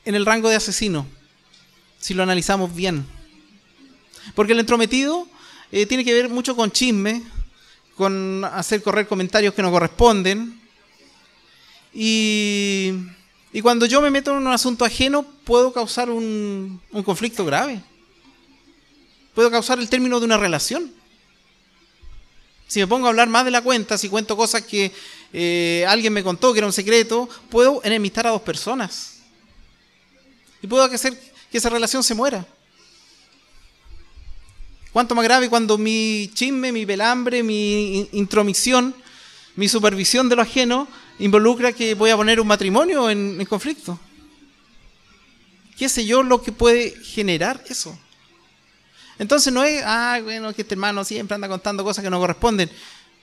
Speaker 1: en el rango de asesino, si lo analizamos bien. Porque el entrometido eh, tiene que ver mucho con chisme, con hacer correr comentarios que no corresponden. Y, y cuando yo me meto en un asunto ajeno, puedo causar un, un conflicto grave. Puedo causar el término de una relación. Si me pongo a hablar más de la cuenta, si cuento cosas que eh, alguien me contó que era un secreto, puedo enemistar a dos personas. Y puedo hacer que esa relación se muera. Cuánto más grave cuando mi chisme, mi pelambre, mi intromisión, mi supervisión de lo ajeno involucra que voy a poner un matrimonio en conflicto. ¿Qué sé yo lo que puede generar eso? Entonces no es, ah, bueno, que este hermano siempre anda contando cosas que no corresponden.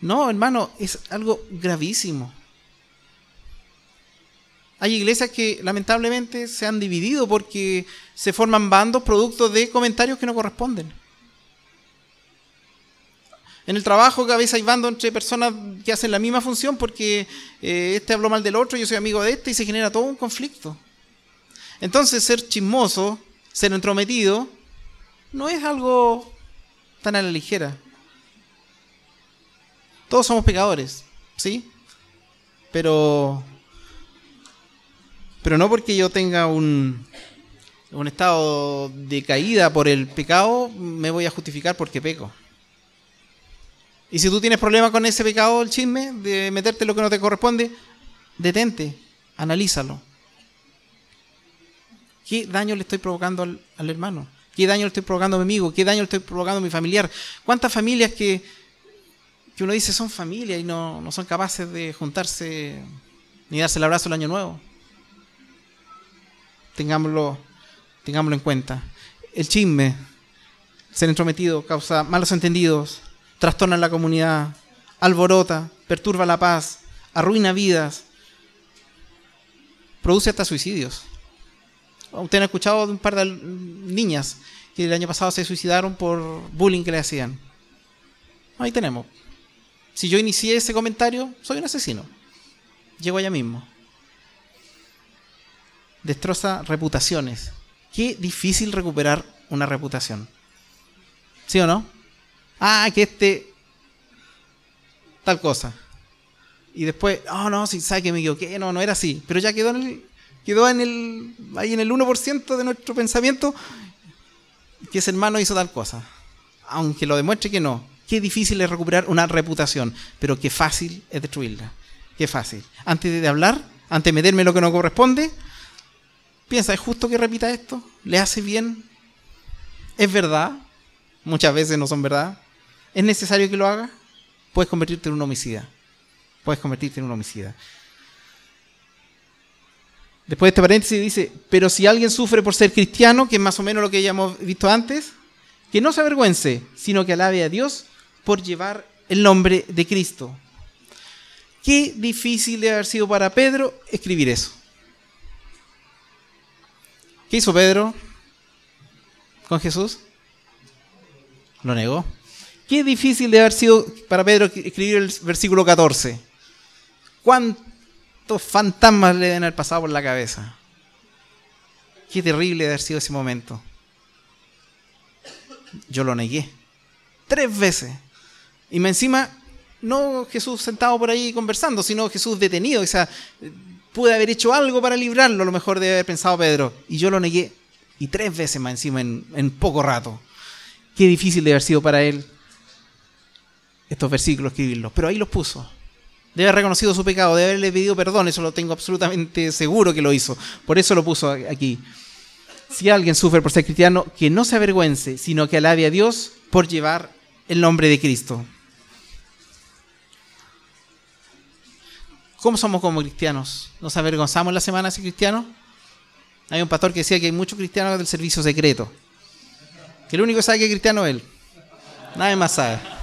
Speaker 1: No, hermano, es algo gravísimo. Hay iglesias que lamentablemente se han dividido porque se forman bandos producto de comentarios que no corresponden. En el trabajo que a veces hay bandos entre personas que hacen la misma función porque eh, este habló mal del otro, yo soy amigo de este y se genera todo un conflicto. Entonces ser chismoso, ser entrometido, no es algo tan a la ligera. Todos somos pecadores, ¿sí? Pero pero no porque yo tenga un un estado de caída por el pecado, me voy a justificar porque peco. Y si tú tienes problemas con ese pecado, el chisme, de meterte lo que no te corresponde, detente, analízalo. ¿Qué daño le estoy provocando al, hermano? ¿Qué daño le estoy provocando a mi amigo? ¿Qué daño le estoy provocando a mi familiar? ¿Cuántas familias que, que uno dice son familias y no, no son capaces de juntarse ni darse el abrazo el año nuevo? Tengámoslo, tengámoslo en cuenta. El chisme, ser entrometido, causa malos entendidos, trastorna la comunidad, alborota, perturba la paz, arruina vidas, produce hasta suicidios. Usted ha escuchado de un par de niñas que el año pasado se suicidaron por bullying que le hacían. Ahí tenemos. Si yo inicié ese comentario, soy un asesino. Llego allá mismo. Destroza reputaciones. Qué difícil recuperar una reputación. ¿Sí o no? Ah, que este. Tal cosa. Y después, oh no, si sabe que me equivoqué, no, no era así. Pero ya quedó en el, quedó en el, ahí en el 1% de nuestro pensamiento que ese hermano hizo tal cosa. Aunque lo demuestre que no. Qué difícil es recuperar una reputación, pero qué fácil es destruirla. Qué fácil. Antes de hablar, antes de meterme lo que no corresponde, piensa, ¿es justo que repita esto? ¿Le hace bien? ¿Es verdad? Muchas veces no son verdad. ¿Es necesario que lo haga? Puedes convertirte en un homicida. Puedes convertirte en un homicida. Después de este paréntesis dice, pero si alguien sufre por ser cristiano, que es más o menos lo que ya hemos visto antes, que no se avergüence, sino que alabe a Dios por llevar el nombre de Cristo. Qué difícil de haber sido para Pedro escribir eso. ¿Qué hizo Pedro con Jesús? Lo negó. Qué difícil de haber sido para Pedro escribir el versículo 14. ¿Cuántos fantasmas le deben haber pasado por la cabeza? Qué terrible de haber sido ese momento. Yo lo negué. Tres veces. Y encima, no Jesús sentado por ahí conversando, sino Jesús detenido. O sea, pude haber hecho algo para librarlo, a lo mejor debe haber pensado Pedro. Y yo lo negué. Y tres veces más encima en, en poco rato. Qué difícil de haber sido para él estos versículos escribirlos. Pero ahí los puso. Debe haber reconocido su pecado, debe haberle pedido perdón, eso lo tengo absolutamente seguro que lo hizo. Por eso lo puso aquí. Si alguien sufre por ser cristiano, que no se avergüence, sino que alabe a Dios por llevar el nombre de Cristo. ¿Cómo somos como cristianos? ¿Nos avergonzamos la semana de ser cristianos? Hay un pastor que decía que hay muchos cristianos del servicio secreto. Que el único que sabe que es cristiano es él. Nadie más sabe.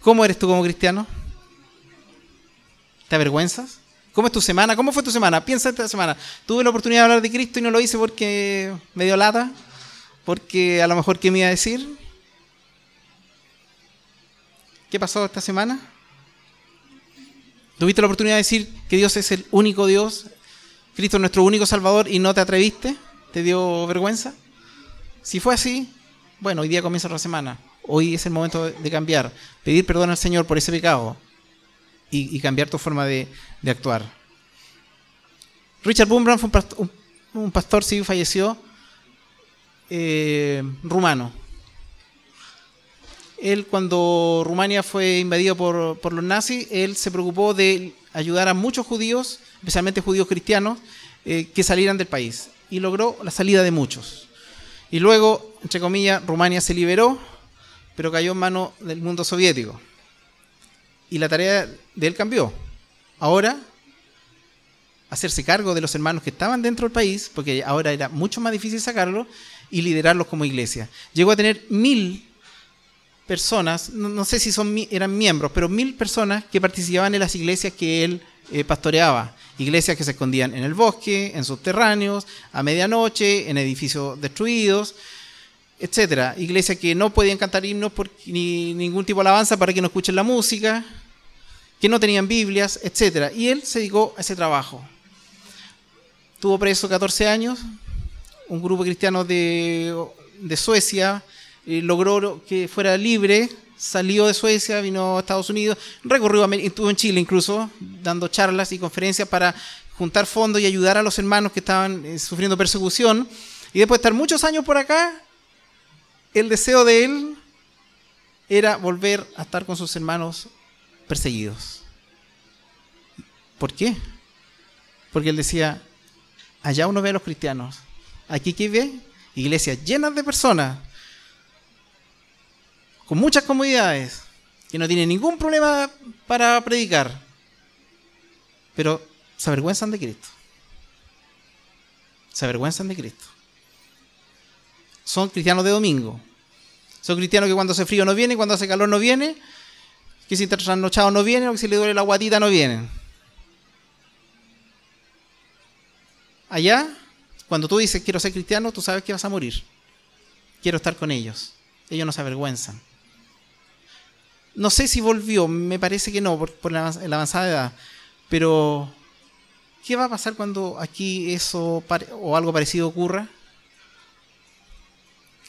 Speaker 1: ¿Cómo eres tú como cristiano? ¿Te avergüenzas? ¿Cómo es tu semana? ¿Cómo fue tu semana? Piensa esta semana. Tuve la oportunidad de hablar de Cristo y no lo hice porque me dio lata, porque a lo mejor qué me iba a decir. ¿Qué pasó esta semana? ¿Tuviste la oportunidad de decir que Dios es el único Dios? Cristo es nuestro único Salvador y no te atreviste? ¿Te dio vergüenza? Si fue así, bueno, hoy día comienza otra semana. Hoy es el momento de cambiar, pedir perdón al Señor por ese pecado y, cambiar tu forma de, actuar. Richard Bumbran fue un pastor, un, un sí, falleció, eh, rumano. Él cuando Rumania fue invadido por, por, los nazis, él se preocupó de ayudar a muchos judíos, especialmente judíos cristianos, eh, que salieran del país. Y logró la salida de muchos. Y luego, entre comillas, Rumania se liberó pero cayó en manos del mundo soviético. Y la tarea de él cambió. Ahora, hacerse cargo de los hermanos que estaban dentro del país, porque ahora era mucho más difícil sacarlos, y liderarlos como iglesia. Llegó a tener mil personas, no, sé si son, eran miembros, pero mil personas que participaban en las iglesias que él eh, pastoreaba. Iglesias que se escondían en el bosque, en subterráneos, a medianoche, en edificios destruidos etcétera. Iglesias que no podían cantar himnos por, ni ningún tipo de alabanza para que no escuchen la música, que no tenían Biblias, etcétera. Y él se dedicó a ese trabajo. Tuvo preso 14 años, un grupo cristiano de, de Suecia eh, logró que fuera libre, salió de Suecia, vino a Estados Unidos, recorrió, estuvo en Chile incluso, dando charlas y conferencias para juntar fondos y ayudar a los hermanos que estaban eh, sufriendo persecución. Y después de estar muchos años por acá, el deseo de él era volver a estar con sus hermanos perseguidos. ¿Por qué? Porque él decía, allá uno ve a los cristianos, aquí que ve iglesias llenas de personas, con muchas comodidades, que no tienen ningún problema para predicar, pero se avergüenzan de Cristo. Se avergüenzan de Cristo. Son cristianos de domingo. Son cristianos que cuando hace frío no vienen, cuando hace calor no vienen, que si está trasnochado no vienen, o que si le duele la guatita no vienen. Allá, cuando tú dices quiero ser cristiano, tú sabes que vas a morir. Quiero estar con ellos. Ellos no se avergüenzan. No sé si volvió, me parece que no, por, la, avanzada edad. Pero, ¿qué va a pasar cuando aquí eso o algo parecido ocurra?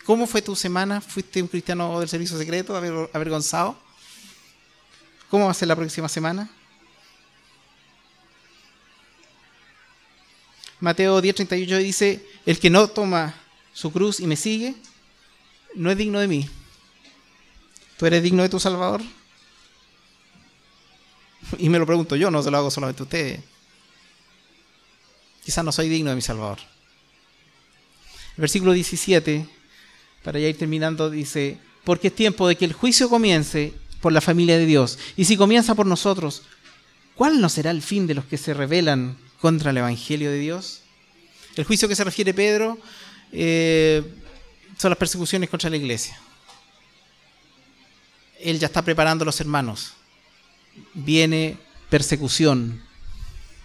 Speaker 1: ¿Cómo fue tu semana? ¿Fuiste un cristiano del servicio secreto avergonzado? ¿Cómo va a ser la próxima semana? Mateo 10:38 dice, el que no toma su cruz y me sigue, no es digno de mí. ¿Tú eres digno de tu Salvador? Y me lo pregunto yo, no se lo hago solamente a ustedes. Quizás no soy digno de mi Salvador. Versículo 17, para ya ir terminando, dice, porque es tiempo de que el juicio comience por la familia de Dios. Y si comienza por nosotros, ¿cuál no será el fin de los que se rebelan contra el Evangelio de Dios? El juicio que se refiere Pedro eh, son las persecuciones contra la iglesia él ya está preparando a los hermanos. Viene persecución.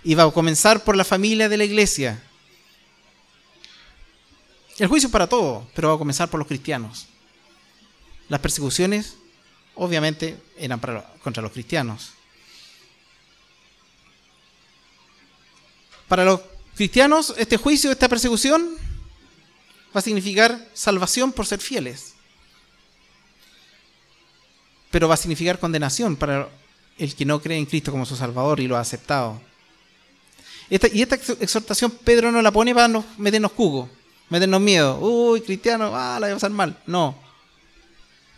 Speaker 1: Y va a comenzar por la familia de la iglesia. El juicio para todo, pero va a comenzar por los cristianos. Las persecuciones, obviamente, eran contra los cristianos. Para los cristianos, este juicio, esta persecución, va a significar salvación por ser fieles pero va a significar condenación para el que no cree en Cristo como su Salvador y lo ha aceptado. y esta exhortación Pedro no la pone para meternos cugo, meternos miedo. Uy, cristiano, ah, la voy a pasar mal. No.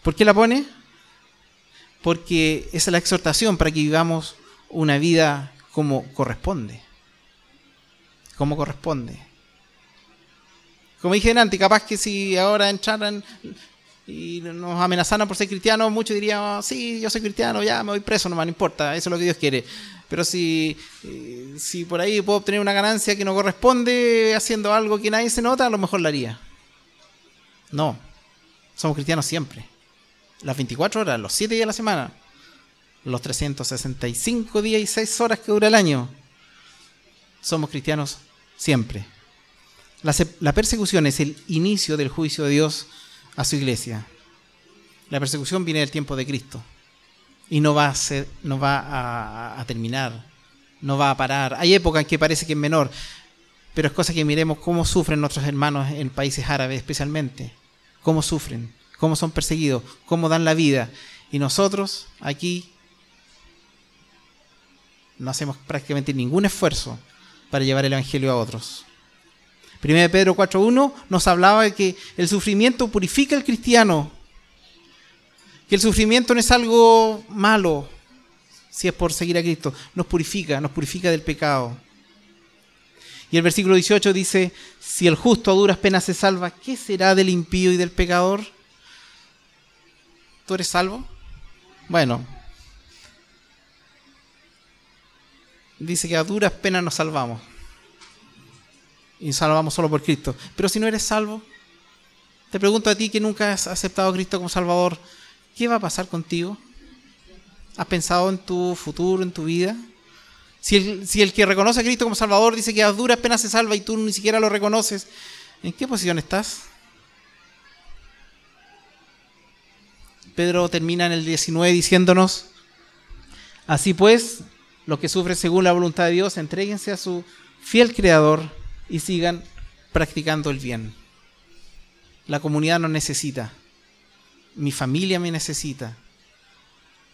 Speaker 1: ¿Por qué la pone? Porque es la exhortación para que vivamos una vida como corresponde. Como corresponde. Como dije antes, capaz que si ahora entraran y nos amenazaran por ser cristianos, muchos dirían, sí, yo soy cristiano, ya me voy preso, no me importa, eso es lo que Dios quiere. Pero si, eh, si por ahí puedo obtener una ganancia que no corresponde haciendo algo que nadie se nota, a lo mejor la haría. No, somos cristianos siempre. Las 24 horas, los 7 días de la semana, los 365 días y 6 horas que dura el año. Somos cristianos siempre. La, la persecución es el inicio del juicio de Dios a su iglesia. La persecución viene del tiempo de Cristo y no va a, ser, terminar, no va a parar. Hay épocas en que parece que es menor, pero es cosa que miremos cómo sufren nuestros hermanos en países árabes especialmente, cómo sufren, cómo son perseguidos, cómo dan la vida. Y nosotros aquí no hacemos prácticamente ningún esfuerzo para llevar el Evangelio a otros. 1 Pedro 4.1 nos hablaba de que el sufrimiento purifica al cristiano, que el sufrimiento no es algo malo, si es por seguir a Cristo, nos purifica, nos purifica del pecado. Y el versículo 18 dice, si el justo a duras penas se salva, ¿qué será del impío y del pecador? ¿Tú eres salvo? Bueno, dice que a duras penas nos salvamos y salvamos solo por Cristo. Pero si no eres salvo, te pregunto a ti que nunca has aceptado a Cristo como Salvador, ¿qué va a pasar contigo? ¿Has pensado en tu futuro, en tu vida? Si el, que reconoce a Cristo como Salvador dice que a duras penas se salva y tú ni siquiera lo reconoces, ¿en qué posición estás? Pedro termina en el 19 diciéndonos, así pues, los que sufren según la voluntad de Dios, entréguense a su fiel Creador y sigan practicando el bien. La comunidad nos necesita. Mi familia me necesita.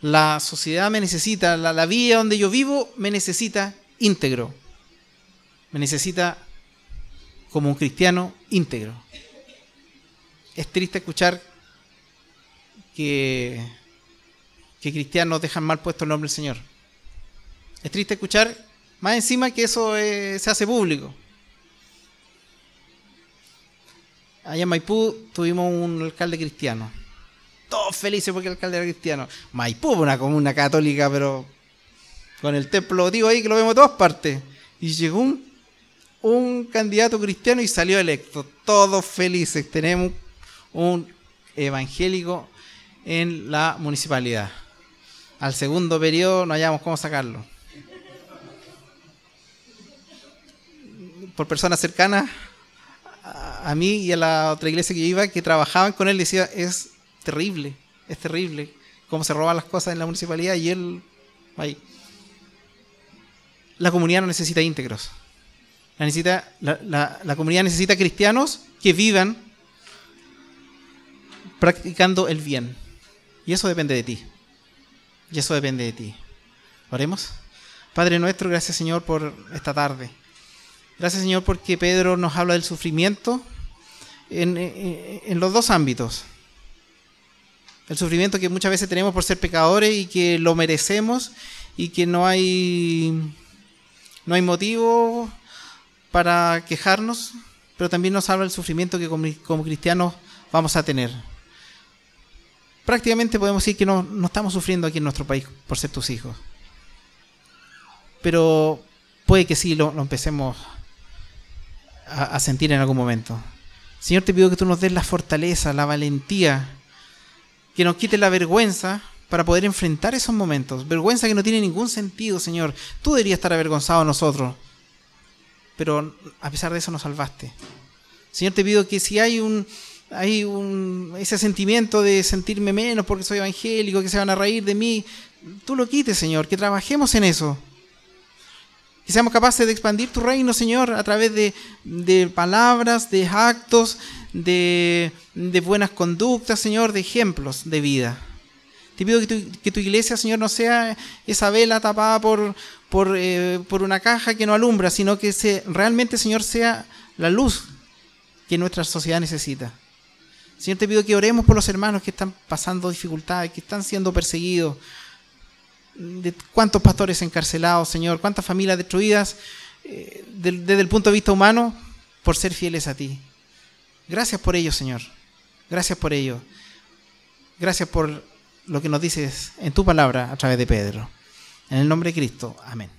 Speaker 1: La sociedad me necesita. La, la vida donde yo vivo me necesita íntegro. me necesita como un cristiano íntegro. Es triste escuchar que, que cristianos dejan mal puesto el nombre del Señor. Es triste escuchar más encima que eso eh, se hace público. Allá en Maipú tuvimos un alcalde cristiano. Todos felices porque el alcalde era cristiano. Maipú, una comuna católica, pero con el templo digo ahí que lo vemos de todas partes. Y llegó un, candidato cristiano y salió electo. Todos felices. Tenemos un evangélico en la municipalidad. Al segundo periodo no hallamos cómo sacarlo. Por personas cercanas a, mí y a la otra iglesia que iba, que trabajaban con él, decía, es terrible, es terrible cómo se roban las cosas en la municipalidad y él ahí. La comunidad no necesita íntegros. La, necesita, la, comunidad necesita cristianos que vivan practicando el bien. Y eso depende de ti. Y eso depende de ti. Oremos. Padre nuestro, gracias Señor por esta tarde. Gracias Señor porque Pedro nos habla del sufrimiento en, en, en, los dos ámbitos. El sufrimiento que muchas veces tenemos por ser pecadores y que lo merecemos y que no hay, no hay motivo para quejarnos, pero también nos habla del sufrimiento que como, como cristianos vamos a tener prácticamente podemos decir que no, no, estamos sufriendo aquí en nuestro país por ser tus hijos. Pero puede que sí lo, lo empecemos a, a, sentir en algún momento. Señor, te pido que tú nos des la fortaleza, la valentía, que nos quites la vergüenza para poder enfrentar esos momentos. Vergüenza que no tiene ningún sentido, Señor. Tú deberías estar avergonzado de nosotros. Pero a pesar de eso nos salvaste. Señor, te pido que si hay un, hay un, ese sentimiento de sentirme menos porque soy evangélico, que se van a reír de mí. Tú lo quites, Señor, que trabajemos en eso. Que seamos capaces de expandir tu reino, Señor, a través de, de palabras, de actos, de, buenas conductas, Señor, de ejemplos de vida. Te pido que tu, iglesia, Señor, no sea esa vela tapada por, por, eh, una caja que no alumbra, sino que realmente, Señor, sea la luz que nuestra sociedad necesita. Señor, te pido que oremos por los hermanos que están pasando dificultades, que están siendo perseguidos. De cuántos pastores encarcelados, Señor, cuántas familias destruidas eh, desde el punto de vista humano por ser fieles a ti. Gracias por ello, Señor. Gracias por ello. Gracias por lo que nos dices en tu palabra a través de Pedro. En el nombre de Cristo. Amén.